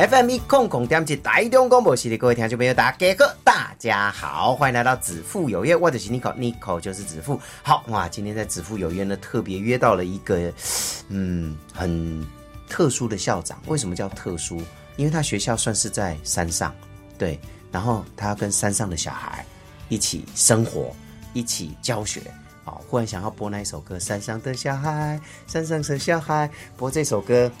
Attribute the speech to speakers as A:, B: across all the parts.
A: FM 控控点击台中广播系列，各位听众朋友，大家好，大家好，欢迎来到子父有约，我就是 Nico，Nico 就是子父。好哇，今天在子父有约呢，特别约到了一个嗯很特殊的校长。为什么叫特殊？因为他学校算是在山上，对，然后他要跟山上的小孩一起生活，一起教学。好，忽然想要播那一首歌《山上的小孩》，山上的小孩，播这首歌。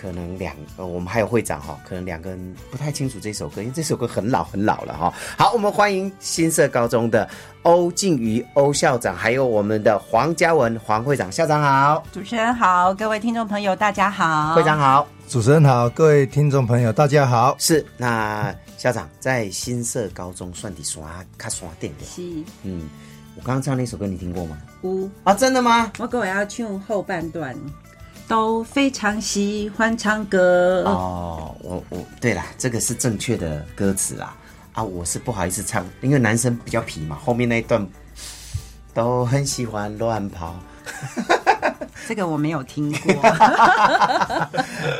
A: 可能两呃，我们还有会长哈，可能两个人不太清楚这首歌，因为这首歌很老很老了哈。好，我们欢迎新社高中的欧静瑜欧校长，还有我们的黄嘉文黄会长，校长好，
B: 主持人好，各位听众朋友大家好，
A: 会长好，
C: 主持人好，各位听众朋友大家好。
A: 是那校长在新社高中算的刷卡刷电的，
B: 是
A: 嗯，我刚刚唱那首歌你听过吗？
B: 呜
A: 啊，真的吗？
B: 我各位要唱后半段。都非常喜欢唱歌。
A: 哦，我我对啦，这个是正确的歌词啦啊，我是不好意思唱，因为男生比较皮嘛，后面那一段都很喜欢乱跑，
B: 这个我没有听过。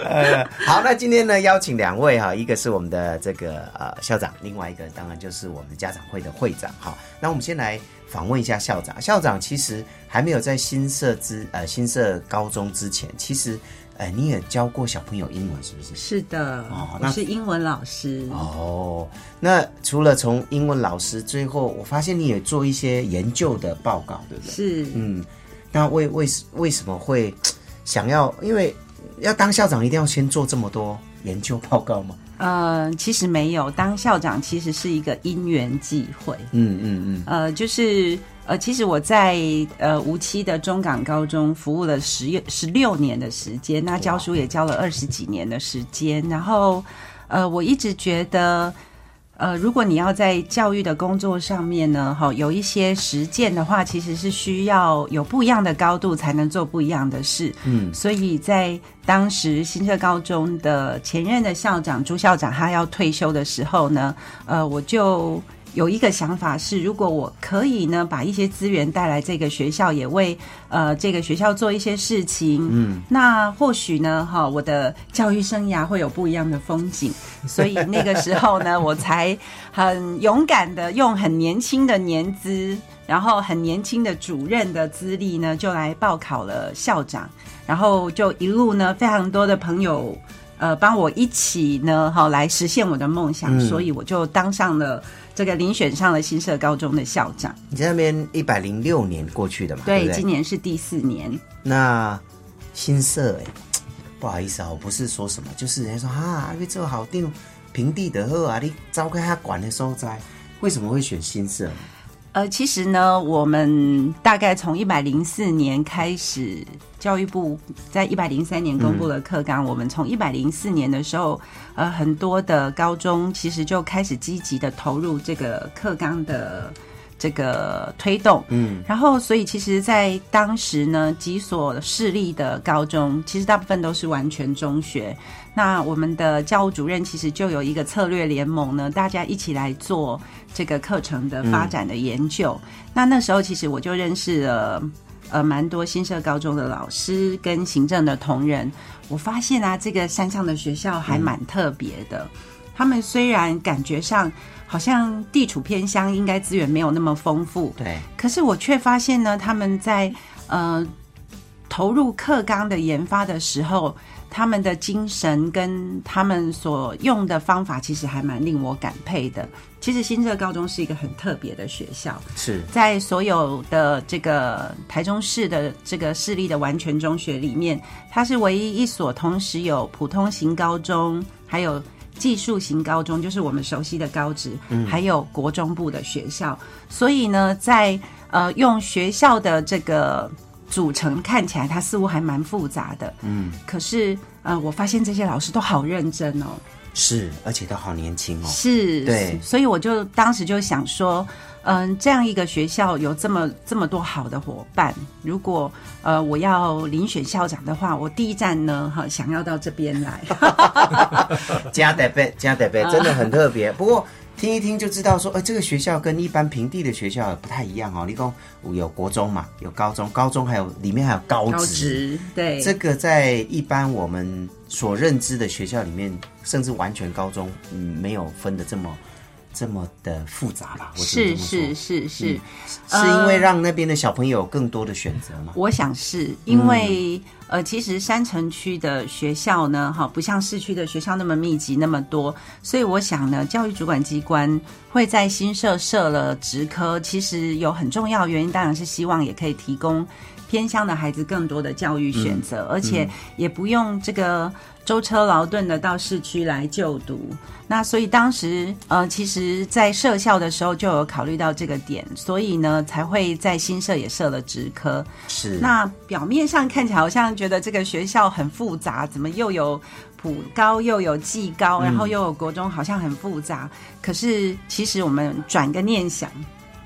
A: 呃，好，那今天呢，邀请两位哈，一个是我们的这个呃校长，另外一个当然就是我们家长会的会长哈。那我们先来访问一下校长，校长其实。还没有在新社之呃新社高中之前，其实，呃，你也教过小朋友英文，是不是？
B: 是的，哦，我是英文老师。
A: 哦，那除了从英文老师，最后我发现你也做一些研究的报告，对不对？
B: 是，
A: 嗯，那为为为什么会想要？因为要当校长，一定要先做这么多研究报告吗？
B: 呃，其实没有，当校长其实是一个因缘际会。
A: 嗯嗯嗯，
B: 呃，就是。呃，其实我在呃无期的中港高中服务了十十六年的时间，那教书也教了二十几年的时间。然后，呃，我一直觉得，呃，如果你要在教育的工作上面呢，哈，有一些实践的话，其实是需要有不一样的高度才能做不一样的事。嗯，所以在当时新社高中的前任的校长朱校长他要退休的时候呢，呃，我就。有一个想法是，如果我可以呢，把一些资源带来这个学校，也为呃这个学校做一些事情，嗯，那或许呢，哈，我的教育生涯会有不一样的风景。所以那个时候呢，我才很勇敢的用很年轻的年资，然后很年轻的主任的资历呢，就来报考了校长，然后就一路呢，非常多的朋友呃帮我一起呢，哈，来实现我的梦想，所以我就当上了。这个遴选上了新社高中的校长，
A: 你在那边一百零六年过去的嘛？对，
B: 今年是第四年。
A: 那新社哎，不好意思啊，我不是说什么，就是人家说啊，因为这个好定平地的后啊，你召开他管的所在，为什么会选新社？
B: 呃，其实呢，我们大概从一百零四年开始，教育部在一百零三年公布了课纲。我们从一百零四年的时候，呃，很多的高中其实就开始积极的投入这个课纲的这个推动。嗯，然后所以其实，在当时呢，几所势力的高中，其实大部分都是完全中学。那我们的教务主任其实就有一个策略联盟呢，大家一起来做。这个课程的发展的研究，那那时候其实我就认识了呃蛮多新社高中的老师跟行政的同仁。我发现啊，这个山上的学校还蛮特别的。他们虽然感觉上好像地处偏乡，应该资源没有那么丰富，
A: 对。
B: 可是我却发现呢，他们在呃投入课纲的研发的时候。他们的精神跟他们所用的方法，其实还蛮令我感佩的。其实新社高中是一个很特别的学校，
A: 是
B: 在所有的这个台中市的这个市立的完全中学里面，它是唯一一所同时有普通型高中，还有技术型高中，就是我们熟悉的高职，还有国中部的学校。所以呢，在呃用学校的这个。组成看起来它似乎还蛮复杂的，嗯，可是呃，我发现这些老师都好认真哦。
A: 是，而且都好年轻哦。
B: 是，
A: 对
B: 所以我就当时就想说，嗯，这样一个学校有这么这么多好的伙伴，如果呃我要遴选校长的话，我第一站呢，哈，想要到这边来。
A: 加德贝，加德贝，真的很特别。不过听一听就知道说，呃，这个学校跟一般平地的学校不太一样哦。你讲有国中嘛，有高中，高中还有里面还有高。职，
B: 对，
A: 这个在一般我们所认知的学校里面，甚至完全高中，嗯，没有分的这么这么的复杂吧？我
B: 是是是是，
A: 是因为让那边的小朋友有更多的选择吗？
B: 我想是因为、呃，其实山城区的学校呢，哈，不像市区的学校那么密集那么多，所以我想呢，教育主管机关会在新设设了职科，其实有很重要的原因，当然是希望也可以提供偏乡的孩子更多的教育选择，而且也不用这个舟车劳顿的到市区来就读。那所以当时呃，其实，在设校的时候就有考虑到这个点，所以呢，才会在新社也设了职科。
A: 是
B: 那表面上看起来好像觉得这个学校很复杂，怎么又有普高又有技高，然后又有国中，好像很复杂。可是其实我们转个念想，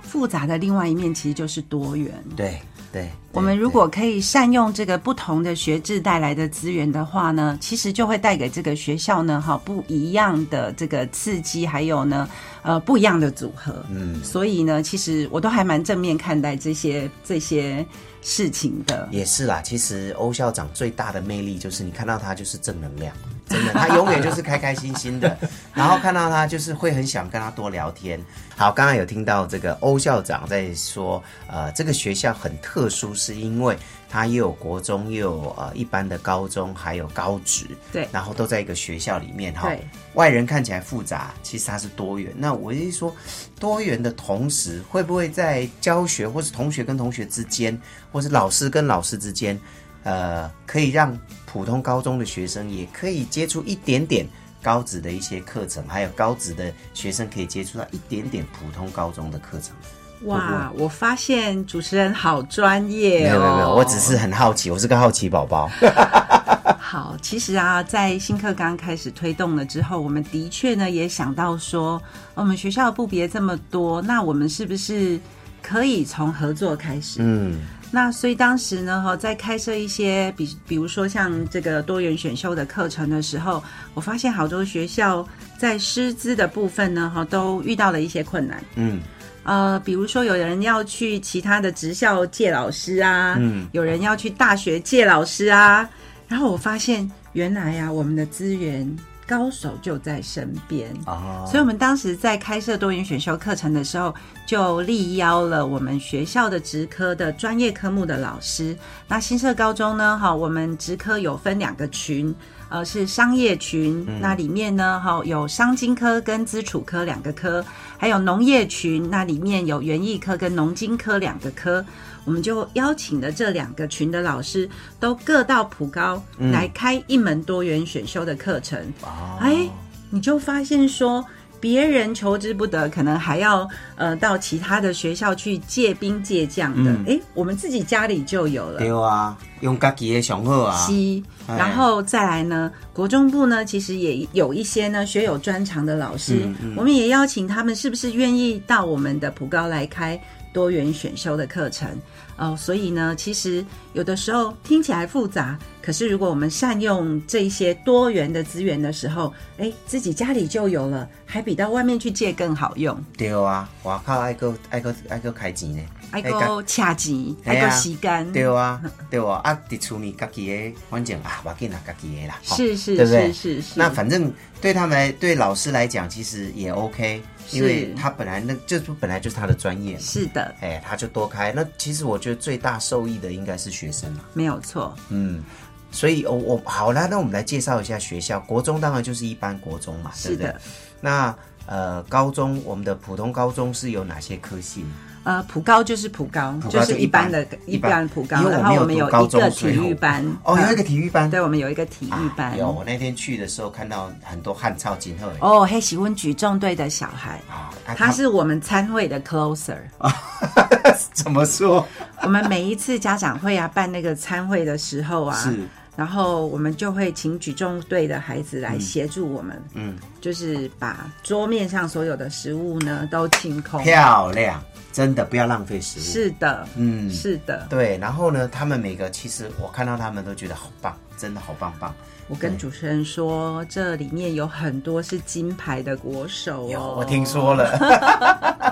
B: 复杂的另外一面其实就是多元。
A: 对对，
B: 我们如果可以善用这个不同的学制带来的资源的话呢，其实就会带给这个学校呢，哈不一样的这个刺激，还有呢，呃，不一样的组合。
A: 嗯，
B: 所以呢，其实我都还蛮正面看待这些这些事情的。
A: 也是啦，其实欧校长最大的魅力就是你看到他就是正能量，真的，他永远就是开开心心的，然后看到他就是会很想跟他多聊天。好，刚刚有听到这个欧校长在说，呃，这个学校很特殊，是因为它又有国中，又有呃一般的高中，还有高职，
B: 对
A: 然后都在一个学校里面哈。外人看起来复杂，其实它是多元。那我是说，多元的同时，会不会在教学或是同学跟同学之间，或是老师跟老师之间，呃，可以让普通高中的学生也可以接触一点点高职的一些课程，还有高职的学生可以接触到一点点普通高中的课程。
B: 哇，我发现主持人好专业哦！
A: 没有没有没有，我只是很好奇，我是个好奇宝宝。
B: 好，其实啊，在新课刚开始推动了之后，我们的确呢也想到说，我们学校的部别这么多，那我们是不是可以从合作开始？
A: 嗯，
B: 那所以当时呢，哈，在开设一些比比如说像这个多元选修的课程的时候，我发现好多学校在师资的部分呢，哈，都遇到了一些困难。
A: 嗯，
B: 呃，比如说有人要去其他的职校借老师啊，
A: 嗯
B: 有人要去大学借老师啊，然后我发现原来啊，我们的资源高手就在身边。
A: 哦，
B: 所以，我们当时在开设多元选修课程的时候，就力邀了我们学校的职科的专业科目的老师。那新社高中呢，哈，我们职科有分两个群，呃，是商业群，那里面呢，哈，有商经科跟资储科两个科，还有农业群，那里面有园艺科跟农经科两个科。我们就邀请了这两个群的老师，都各到普高来开一门多元选修的课程。
A: 哦
B: 哎，你就发现说，别人求之不得，可能还要呃到其他的学校去借兵借将的。哎、我们自己家里就有了。
A: 对啊，用家己的上好啊。
B: 西，
A: 哎
B: 然后再来呢，国中部呢，其实也有一些呢学有专长的老师，
A: 嗯
B: 我们也邀请他们，是不是愿意到我们的普高来开多元选修的课程？哦，所以呢，其实有的时候听起来复杂，可是如果我们善用这些多元的资源的时候，哎，自己家里就有了，还比到外面去借更好用。
A: 对啊，外靠爱够爱够爱够开钱呢。
B: 爱
A: 哎
B: 个恰钱，爱个
A: 哎呀
B: 时间，
A: 对啊，对啊，啊，伫厝里家己的，反正啊，要紧啦，家己的啦，
B: 是是
A: 对不对？
B: 是是是
A: 那反正对他们来，对老师来讲，其实也 OK，因为他本来那就是本来就是他的专业，
B: 是的，
A: 哎，他就多开。那其实我觉得最大受益的应该是学生啦，
B: 没有错。
A: 嗯。所以，我、我好啦，那我们来介绍一下学校。国中当然就是一般国中嘛，对不对
B: 是的？
A: 那呃，高中我们的普通高中是有哪些科系呢？
B: 呃，普高就是普高，就是一般的
A: 一
B: 一般普高，然后我们有一个体育班，
A: 哦，有一个
B: 嗯
A: 体育班，
B: 对，我们有一个体育班
A: 啊。有，我那天去的时候看到很多汉超金鹤
B: 哦，黑喜温举重队的小孩，他是我们参会的 closer。
A: 怎么说？
B: 我们每一次家长会啊办那个参会的时候啊，
A: 是
B: 然后我们就会请举重队的孩子来协助我们，
A: 嗯，
B: 就是把桌面上所有的食物呢都清空。
A: 漂亮，真的不要浪费食物。，
B: 是的，
A: 嗯，
B: 是的。
A: 对。然后呢，他们每个其实我看到他们都觉得好棒，真的好棒棒。
B: 我跟主持人说，这里面有很多是金牌的国手
A: 有，
B: 哦。
A: 我听说了。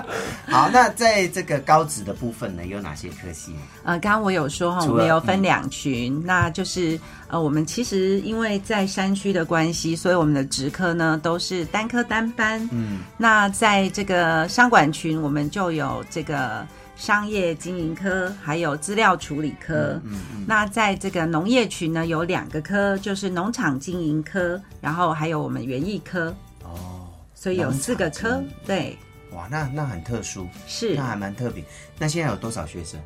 A: 好，那在这个高职的部分呢，有哪些科系呢？
B: 呃，刚刚我有说哈，我们有分两群，那就是呃，我们其实因为在山区的关系，所以我们的职科呢都是单科单班。
A: 嗯，
B: 那在这个商管群，我们就有这个商业经营科，还有资料处理科。
A: 嗯嗯，
B: 那在这个农业群呢，有两个科，就是农场经营科，然后还有我们园艺科，
A: 哦，
B: 所以有四个科。对，
A: 哇，那那很特殊，
B: 是
A: 那还蛮特别。那现在有多少学生？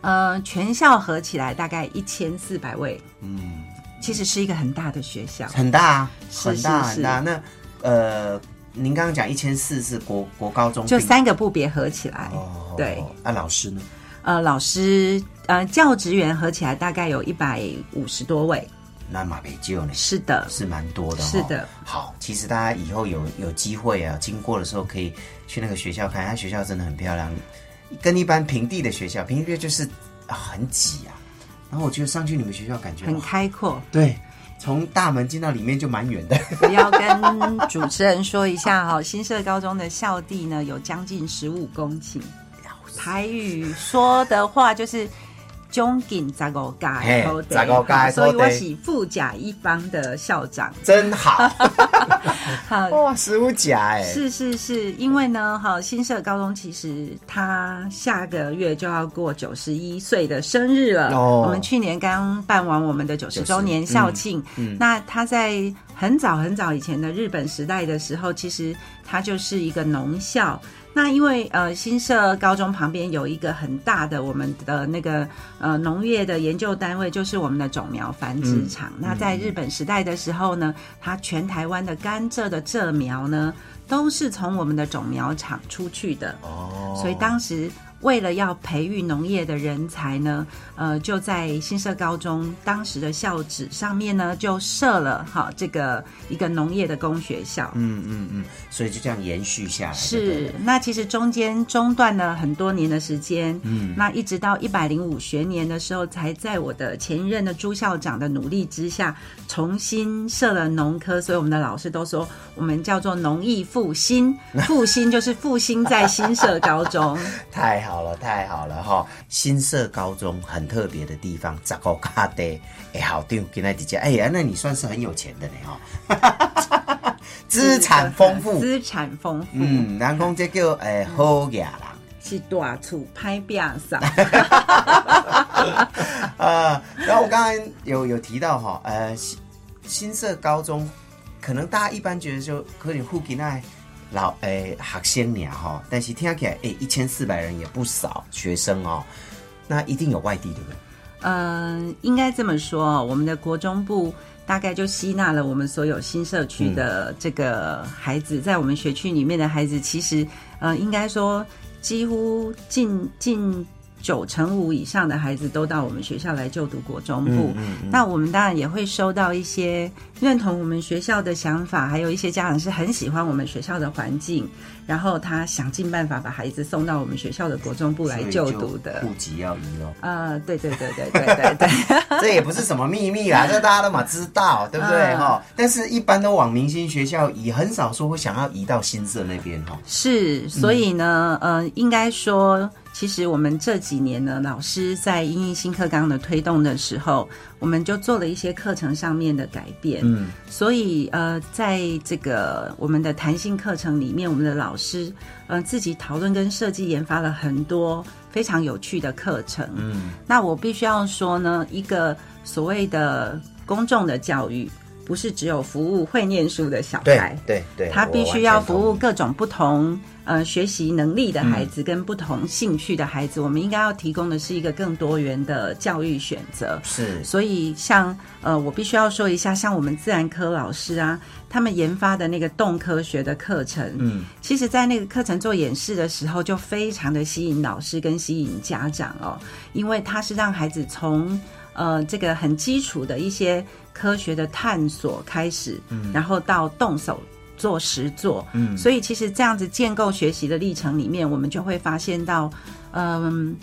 B: 呃，全校合起来大概一千四百位，
A: 嗯，
B: 其实是一个很大的学校。
A: 很大啊，很大
B: 是
A: 很大。那呃，您刚刚讲一千四是国国高中
B: 就三个部别合起来，
A: 哦，
B: 对。
A: 啊，老师呢？
B: 呃，老师呃教职员合起来大概有一百五十多位。
A: 那马北就呢？
B: 是的，
A: 是蛮多的、哦，
B: 是的。
A: 好，其实大家以后有有机会啊，经过的时候可以去那个学校看，它学校真的很漂亮，跟一般平地的学校，平地就是、啊、很挤啊。然后我觉得上去你们学校感觉
B: 很
A: 哇
B: 开阔。
A: 对，从大门进到里面就蛮远的。
B: 我要跟主持人说一下哈，新社高中的校地呢有将近十五公顷，台语说的话就是。中景十五家
A: 嘿
B: 的土地
A: 十五家的土地
B: 所以我是富甲一方的校长。
A: 真好，
B: 好，
A: 哇，十五甲哎，
B: 是是是，因为呢，哈，新社高中其实他下个月就要过九十一岁的生日了。
A: 哦
B: 我们去年刚办完我们的九十周年校庆。
A: 嗯嗯
B: 那他在很早很早以前的日本时代的时候，其实他就是一个农校。那因为呃新社高中旁边有一个很大的我们的那个呃农业的研究单位，就是我们的种苗繁殖场。那在日本时代的时候呢，它全台湾的甘蔗的蔗苗呢，都是从我们的种苗厂出去的。
A: 哦，
B: 所以当时为了要培育农业的人才呢，呃，就在新社高中当时的校址上面呢，就设了哈这个一个农业的工学校。
A: 嗯嗯嗯，所以就这样延续下来，
B: 是，那其实中间中断了很多年的时间，
A: 嗯
B: 那一直到一百零五学年的时候，才在我的前一任的朱校长的努力之下，重新设了农科，所以我们的老师都说我们叫做农艺复兴，复兴就是复兴在新社高中。
A: 太好了，太好了哈！新社高中很特别的地方，十个家的哎，好定跟他姐姐，哎呀，那你算是很有钱的呢哈，资产丰富，
B: 资产丰富，
A: 嗯，人讲这叫诶好野人。
B: 是大厝拍边上。
A: 呃，然后我刚才有有提到哈，呃，新新社高中，可能大家一般觉得就可能附近那老诶学生俩哈，但是听起来诶一千四百人也不少学生哦，那一定有外地对不对？
B: 嗯，应该这么说哦，我们的国中部大概就吸纳了我们所有新社区的这个孩子，在我们学区里面的孩子，其实呃，应该说几乎近近九成五以上的孩子都到我们学校来就读国中部。
A: 嗯嗯
B: 那我们当然也会收到一些认同我们学校的想法，还有一些家长是很喜欢我们学校的环境，然后他想尽办法把孩子送到我们学校的国中部来就读的。
A: 户籍要移哦。
B: 呃，对对对对对对对。
A: 这也不是什么秘密啦，这大家都嘛知道，对不对
B: 嗯
A: 哈、但是一般都往明星学校移，很少说会想要移到新社那边哈。
B: 是，所以呢，呃，应该说，其实我们这几年呢，老师在因应新课纲的推动的时候，我们就做了一些课程上面的改变。
A: 嗯，
B: 所以呃，在这个我们的弹性课程里面，我们的老师呃自己讨论跟设计研发了很多非常有趣的课程。
A: 嗯，
B: 那我必须要说呢，一个所谓的公众的教育，不是只有服务会念书的小孩。
A: 对对，
B: 他必须要服务各种不同呃学习能力的孩子跟不同兴趣的孩子，我们应该要提供的是一个更多元的教育选择。
A: 是
B: 所以像呃，我必须要说一下，像我们自然科老师啊，他们研发的那个动科学的课程，
A: 嗯，
B: 其实在那个课程做演示的时候，就非常的吸引老师跟吸引家长哦，因为他是让孩子从呃这个很基础的一些科学的探索开始，嗯，然后到动手。做实做，嗯，所以其实这样子建构学习的历程里面，我们就会发现到，嗯，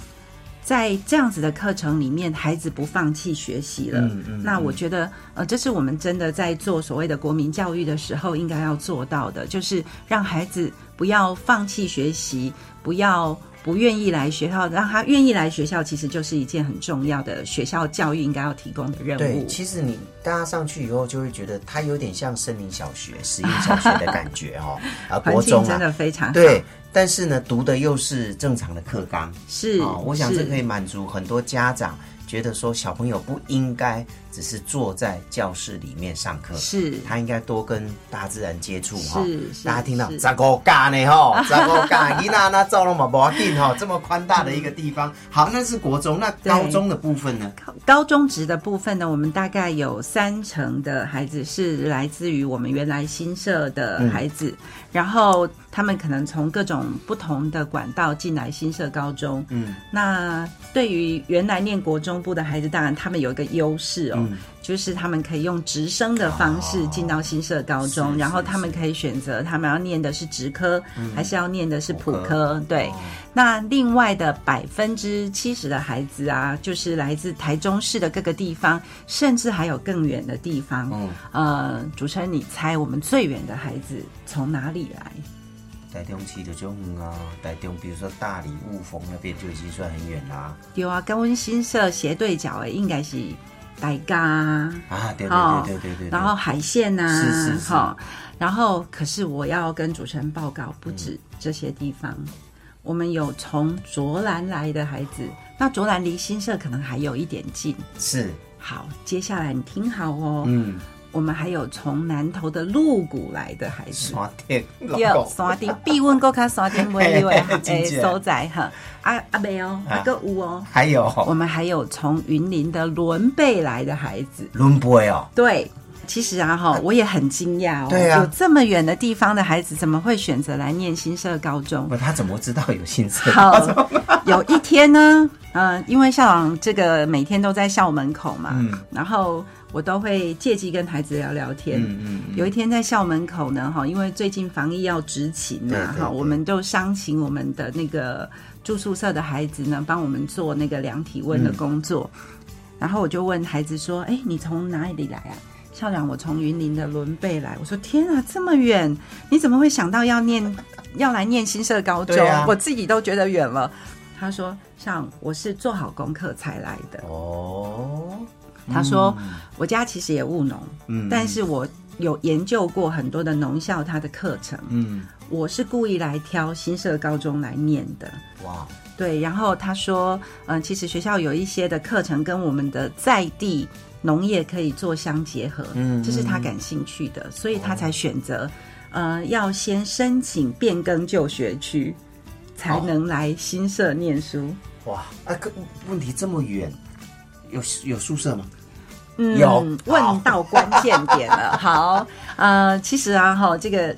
B: 在这样子的课程里面，孩子不放弃学习了。嗯嗯。那我觉得，呃，这是我们真的在做所谓的国民教育的时候，应该要做到的，就是让孩子不要放弃学习，不要。不愿意来学校，让他愿意来学校，其实就是一件很重要的学校教育应该要提供的任务。
A: 对，其实你大家上去以后，就会觉得它有点像森林小学、实验小学的感觉哦。啊，国中
B: 真的非常好。
A: 对，但是呢，读的又是正常的课纲。
B: 是，哦
A: 我想这可以满足很多家长。觉得说小朋友不应该只是坐在教室里面上课，
B: 是
A: 他应该多跟大自然接触
B: 哈。
A: 大家听到十五架呢哈，十五架，你那那走了嘛不要紧哈，这么宽大的一个地方。好，那是国中，那高中的部分呢？
B: 高中职的部分呢，我们大概有三成的孩子是来自于我们原来新社的孩子，然后他们可能从各种不同的管道进来新社高中。嗯，那对于原来念国中。部的孩子，当然他们有一个优势哦，就是他们可以用直升的方式进到新社高中，然后他们可以选择他们要念的是职科，还是要念的是普科。对，那另外的百分之七十的孩子啊，就是来自台中市的各个地方，甚至还有更远的地方。嗯，呃，主持人，你猜我们最远的孩子从哪里来？
A: 台中市的就远啊，台中比如说大理、雾峰那边就已经算很远啦。
B: 有啊，跟温新社斜对角诶，应该是大家
A: 啊，对对对对对对。
B: 然后海鲜呐，
A: 是是是。
B: 然后可是我要跟主持人报告，不止这些地方，我们有从卓兰来的孩子。那卓兰离新社可能还有一点近。
A: 是。
B: 好，接下来你听好哦。嗯。我们还有从南投的鹿谷来的孩子，
A: 有
B: 刷顶，必问过看刷顶位位诶所在哈，阿阿妹哦，阿个五哦，
A: 还有。
B: 我们还有从云林的伦贝来的孩子，
A: 伦贝哦，
B: 对，其实啊哈，我也很惊讶哦，
A: 对
B: 有这么远的地方的孩子，怎么会选择来念新社高中？
A: 不，他怎么知道有新社？
B: 好，有一天呢，嗯，因为校长这个每天都在校门口嘛，嗯，然后。我都会借机跟孩子聊聊天。嗯嗯。有一天在校门口呢，哈，因为最近防疫要执勤嘛，哈，我们就商请我们的那个住宿舍的孩子呢，帮我们做那个量体温的工作。然后我就问孩子说：“哎，你从哪里来啊？”校长，我从云林的伦贝来。我说：“天啊，这么远，你怎么会想到要念 要来念新社高中？我自己都觉得远了。”他说：“像我是做好功课才来的。”哦。他说：“我家其实也务农，嗯，但是我有研究过很多的农校它的课程，嗯，我是故意来挑新社高中来念的。哇，对。然后他说，嗯，其实学校有一些的课程跟我们的在地农业可以做相结合，嗯，这是他感兴趣的，所以他才选择，呃，要先申请变更就学区，才能来新社念书。
A: 哇，啊，可问题这么远，有有宿舍吗？”
B: 嗯，问到关键点了。好，呃，其实啊，哈，这个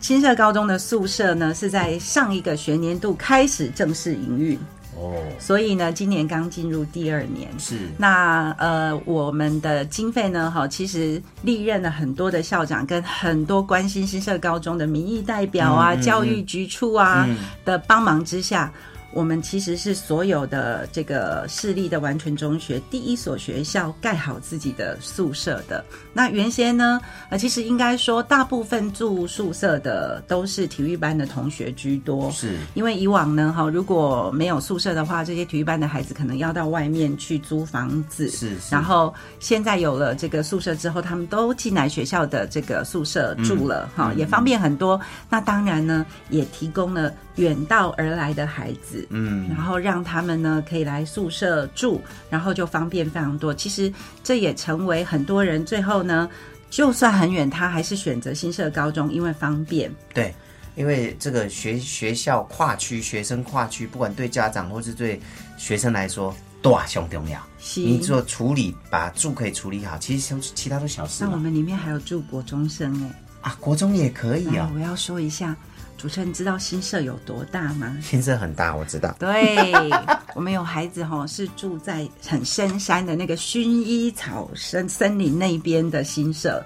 B: 新社高中的宿舍呢，是在上一个学年度开始正式营运哦，所以呢，今年刚进入第二年。
A: 是，
B: 那呃，我们的经费呢，哈，其实历任了很多的校长跟很多关心新社高中的民意代表啊、教育局处啊的帮忙之下。我们其实是所有的这个市立的完全中学第一所学校盖好自己的宿舍的。那原先呢，呃，其实应该说大部分住宿舍的都是体育班的同学居多，
A: 是
B: 因为以往呢，哈，如果没有宿舍的话，这些体育班的孩子可能要到外面去租房子，
A: 是。
B: 然后现在有了这个宿舍之后，他们都进来学校的这个宿舍住了，哈，也方便很多。那当然呢，也提供了远道而来的孩子。嗯，然后让他们呢可以来宿舍住，然后就方便非常多。其实这也成为很多人最后呢，就算很远，他还是选择新社高中，因为方便。
A: 对，因为这个学学校跨区，学生跨区，不管对家长或是对学生来说，都啊相重要。你做处理，把住可以处理好，其实像其他都小事。
B: 那我们里面还有住国中生哎。
A: 啊，国中也可以啊，
B: 那我要说一下，主持人知道新社有多大吗？
A: 新社很大，我知道。
B: 对，我们有孩子哈、是住在很深山的那个薰衣草森森林那边的新社。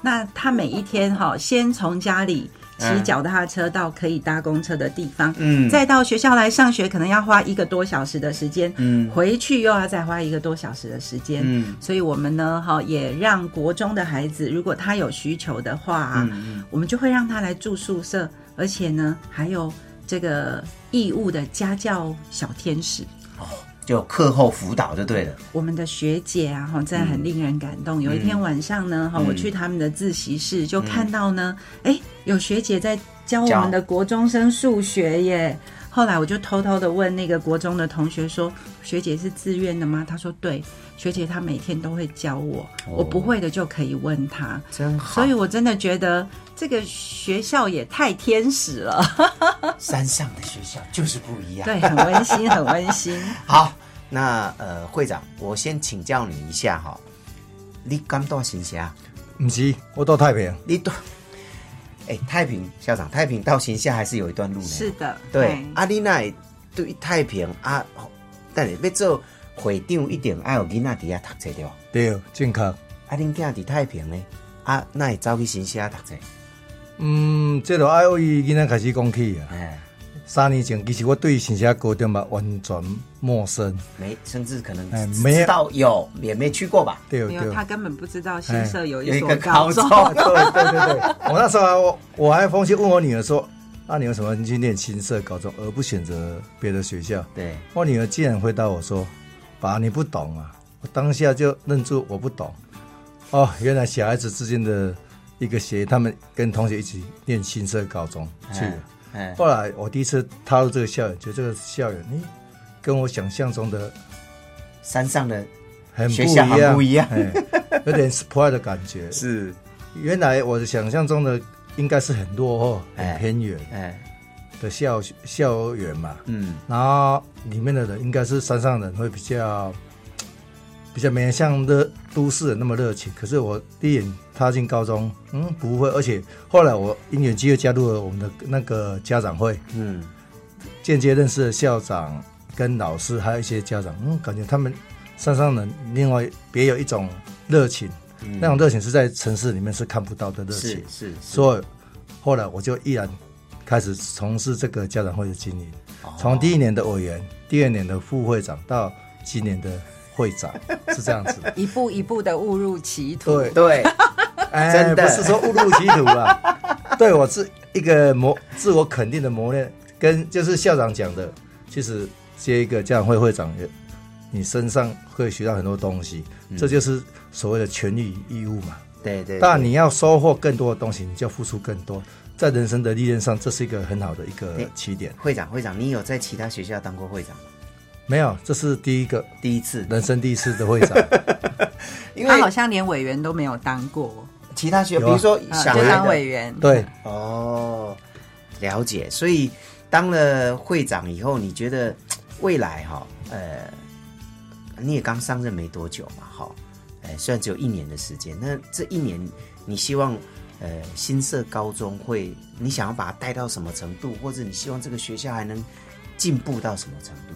B: 那他每一天哈、先从家里骑脚踏车到可以搭公车的地方，
A: 嗯
B: 再到学校来上学，可能要花一个多小时的时间，
A: 嗯
B: 回去又要再花一个多小时的时间，
A: 嗯
B: 所以我们呢，哈，也让国中的孩子，如果他有需求的话、啊，
A: 嗯
B: 我们就会让他来住宿舍，而且呢，还有这个义务的家教小天使哦。
A: 就课后辅导就对了。
B: 我们的学姐啊，哈，真的很令人感动。有一天晚上呢，哈、
A: 嗯
B: 我去他们的自习室，就看到呢，哎、有学姐在教我们的国中生数学耶。后来我就偷偷的问那个国中的同学说：“学姐是自愿的吗？”他说：“对，学姐她每天都会教我，我不会的就可以问她。
A: 真好，
B: 所以我真的觉得这个学校也太天使了，
A: 山上的学校就是不一样。
B: 对，很温馨，很温馨。
A: 好，那呃，会长，我先请教你一下哈，你刚到新乡，
C: 不是，我到太平，
A: 你到哎太平校长，太平到新乡还是有一段路呢。
B: 是的，
A: 对，阿丽娜对太平啊，但是要做会长一定爱有囡仔伫遐读册对吧？
C: 对，正确。
A: 啊，恁囝伫太平呢，啊，那会走去新峡读册？
C: 嗯，这就爱为今天开始讲起啊。
A: 哎，
C: 三年前，其实我对新社高中嘛完全陌生。
A: 没，甚至可能
C: 哎没有
A: 知道有，也没去过吧？
C: 对对
B: 没有，他根本不知道新社有
A: 有一
B: 一所
A: 高中，
C: 对对对对，我那时候我我还风信问我女儿说：“那你为什么去念新社高中，而不选择别的学校
A: 对，？”
C: 我女儿竟然回答我说：“爸，你不懂啊！”我当下就愣住，我不懂。哦，原来小孩子之间的一个协议，他们跟同学一起念新社高中去了。
A: 哎，
C: 后来我第一次踏入这个校园，觉得这个校园，诶，跟我想象中的
A: 山上的
C: 很不
A: 学校
C: 一样，
A: 很不一样
C: 哎有点 surprise 的感觉。
A: 是，
C: 原来我的想象中的应该是很落后、
A: 哎
C: 很偏远
A: 哎，
C: 的校校园嘛，
A: 嗯，
C: 然后里面的人应该是山上人会比较比较没像热都市人那么热情。可是我第一眼踏进高中，嗯，不会，而且后来我因缘机会加入了我们的那个家长会，
A: 嗯，
C: 间接认识了校长跟老师，还有一些家长，嗯，感觉他们山上人另外别有一种热情，那种热情是在城市里面是看不到的热情
A: 嗯是。是，是
C: 所以后来我就毅然开始从事这个家长会的经营，
A: 哦
C: 从第一年的委员，第二年的副会长，到今年的会长，是这样子的。
B: 一步一步的误入歧途。
C: 对，
A: 对，
C: 哎，
A: 真的
C: 不是说误入歧途啊，对我是一个磨自我肯定的磨练，跟就是校长讲的，其实接一个家长会会长，你身上会学到很多东西，这就是所谓的权利义务嘛。
A: 对对，
C: 当然你要收获更多的东西，你就要付出更多，在人生的历练上，这是一个很好的一个起点。
A: 会长会长，你有在其他学校当过会长吗？
C: 没有，这是第一个
A: 第一次，
C: 人生第一次的会长。
A: 因为
B: 他好像连委员都没有当过，
A: 其他学，
C: 有啊
A: 比如说
B: 啊就当
A: 小孩的
B: 委员。
C: 对，
A: 哦，了解。所以当了会长以后，你觉得未来哈，呃，你也刚上任没多久嘛，哈，呃，虽然只有一年的时间，那这一年你希望呃新社高中会，你想要把它带到什么程度，或者你希望这个学校还能进步到什么程度？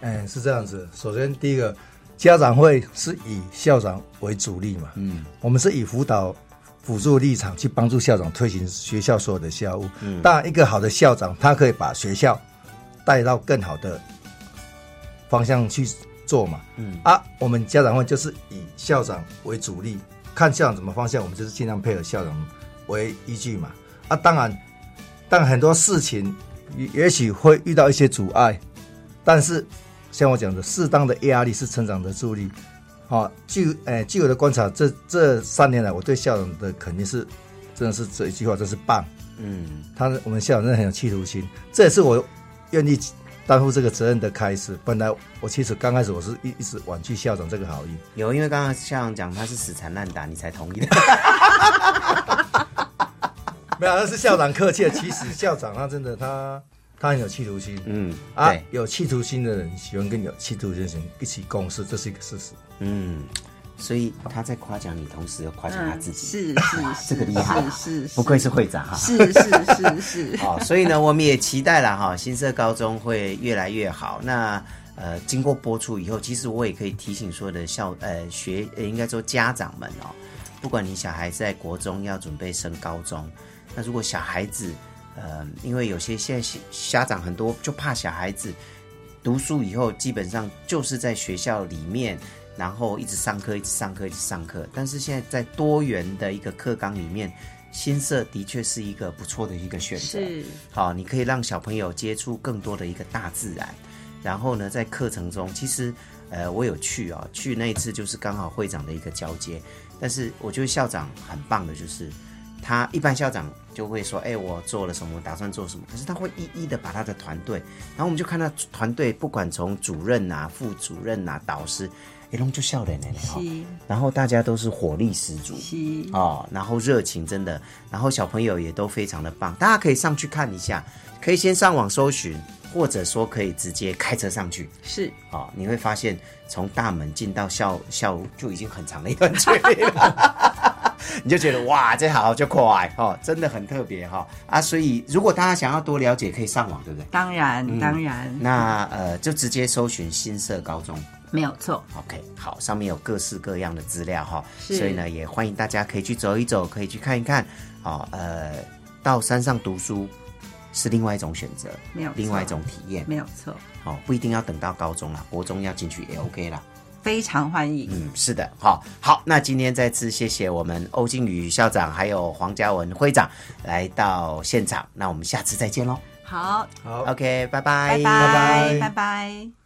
C: 哎，是这样子。首先，第一个家长会是以校长为主力嘛，
A: 嗯
C: 我们是以辅导、辅助立场去帮助校长推行学校所有的校务。
A: 嗯
C: 当然，一个好的校长，他可以把学校带到更好的方向去做嘛。
A: 嗯
C: 啊，我们家长会就是以校长为主力，看校长怎么方向，我们就是尽量配合校长为依据嘛。啊，当然，但很多事情也也许会遇到一些阻碍，但是像我讲的，适当的压力是成长的助力。好、据诶、据我的观察，这这三年来，我对校长的肯定是，真的是这一句话真是棒。
A: 嗯
C: 他我们校长真的很有企图心，这也是我愿意担负这个责任的开始。本来我其实刚开始我是一一直婉拒校长这个好意，
A: 有，因为刚刚校长讲他是死缠烂打，你才同意的。
C: 没有，那是校长客气的。其实校长他真的他他很有企图心，
A: 嗯，
C: 啊
A: 对，，
C: 有企图心的人喜欢跟有企图心的人一起共事，这是一个事实。
A: 嗯，所以他在夸奖你，同时又夸奖他自己。
B: 是是是，
A: 这个厉害啊
B: 是是，
A: 不愧是会长哈。
B: 是是是是，
A: 好，所以呢，我们也期待了哈，新社高中会越来越好。那呃，经过播出以后，其实我也可以提醒所有的校呃学，呃应该说家长们哦，不管你小孩在国中要准备升高中，那如果小孩子呃，因为有些现在家长很多就怕小孩子读书以后基本上就是在学校里面。然后一直上课，一直上课，一直上课。但是现在在多元的一个课纲里面，新社的确是一个不错的一个选择。
B: 是，
A: 好，你可以让小朋友接触更多的一个大自然。然后呢，在课程中，其实呃，我有去啊，去那一次就是刚好会长的一个交接。但是我觉得校长很棒的，就是他一般校长就会说，哎，我做了什么，打算做什么。可是他会一一的把他的团队，然后我们就看到团队，不管从主任啊、副主任啊、导师。一弄就笑脸呢，哈，然后大家都是火力十足，哦，然后热情真的，然后小朋友也都非常的棒，大家可以上去看一下，可以先上网搜寻，或者说可以直接开车上去，
B: 是，
A: 哦，你会发现从大门进到校校就已经很长的一段距离了，你就觉得哇，这好就快哦，真的很特别哈。啊，所以如果大家想要多了解，可以上网，对不对？
B: 当然，当然，
A: 那呃，就直接搜寻新社高中。
B: 没有错
A: ，OK，好，上面有各式各样的资料哈，所以呢，也欢迎大家可以去走一走，可以去看一看，哦，呃，到山上读书是另外一种选择，
B: 没有
A: 另外一种体验，
B: 没有错，
A: 好，不一定要等到高中啦，国中要进去也 OK 了，
B: 非常欢迎，
A: 嗯，是的，好，好，那今天再次谢谢我们欧靖宇校长还有黄嘉文会长来到现场，那我们下次再见喽，
B: 好，
C: 好
A: ，OK，拜拜，
B: 拜拜，拜拜。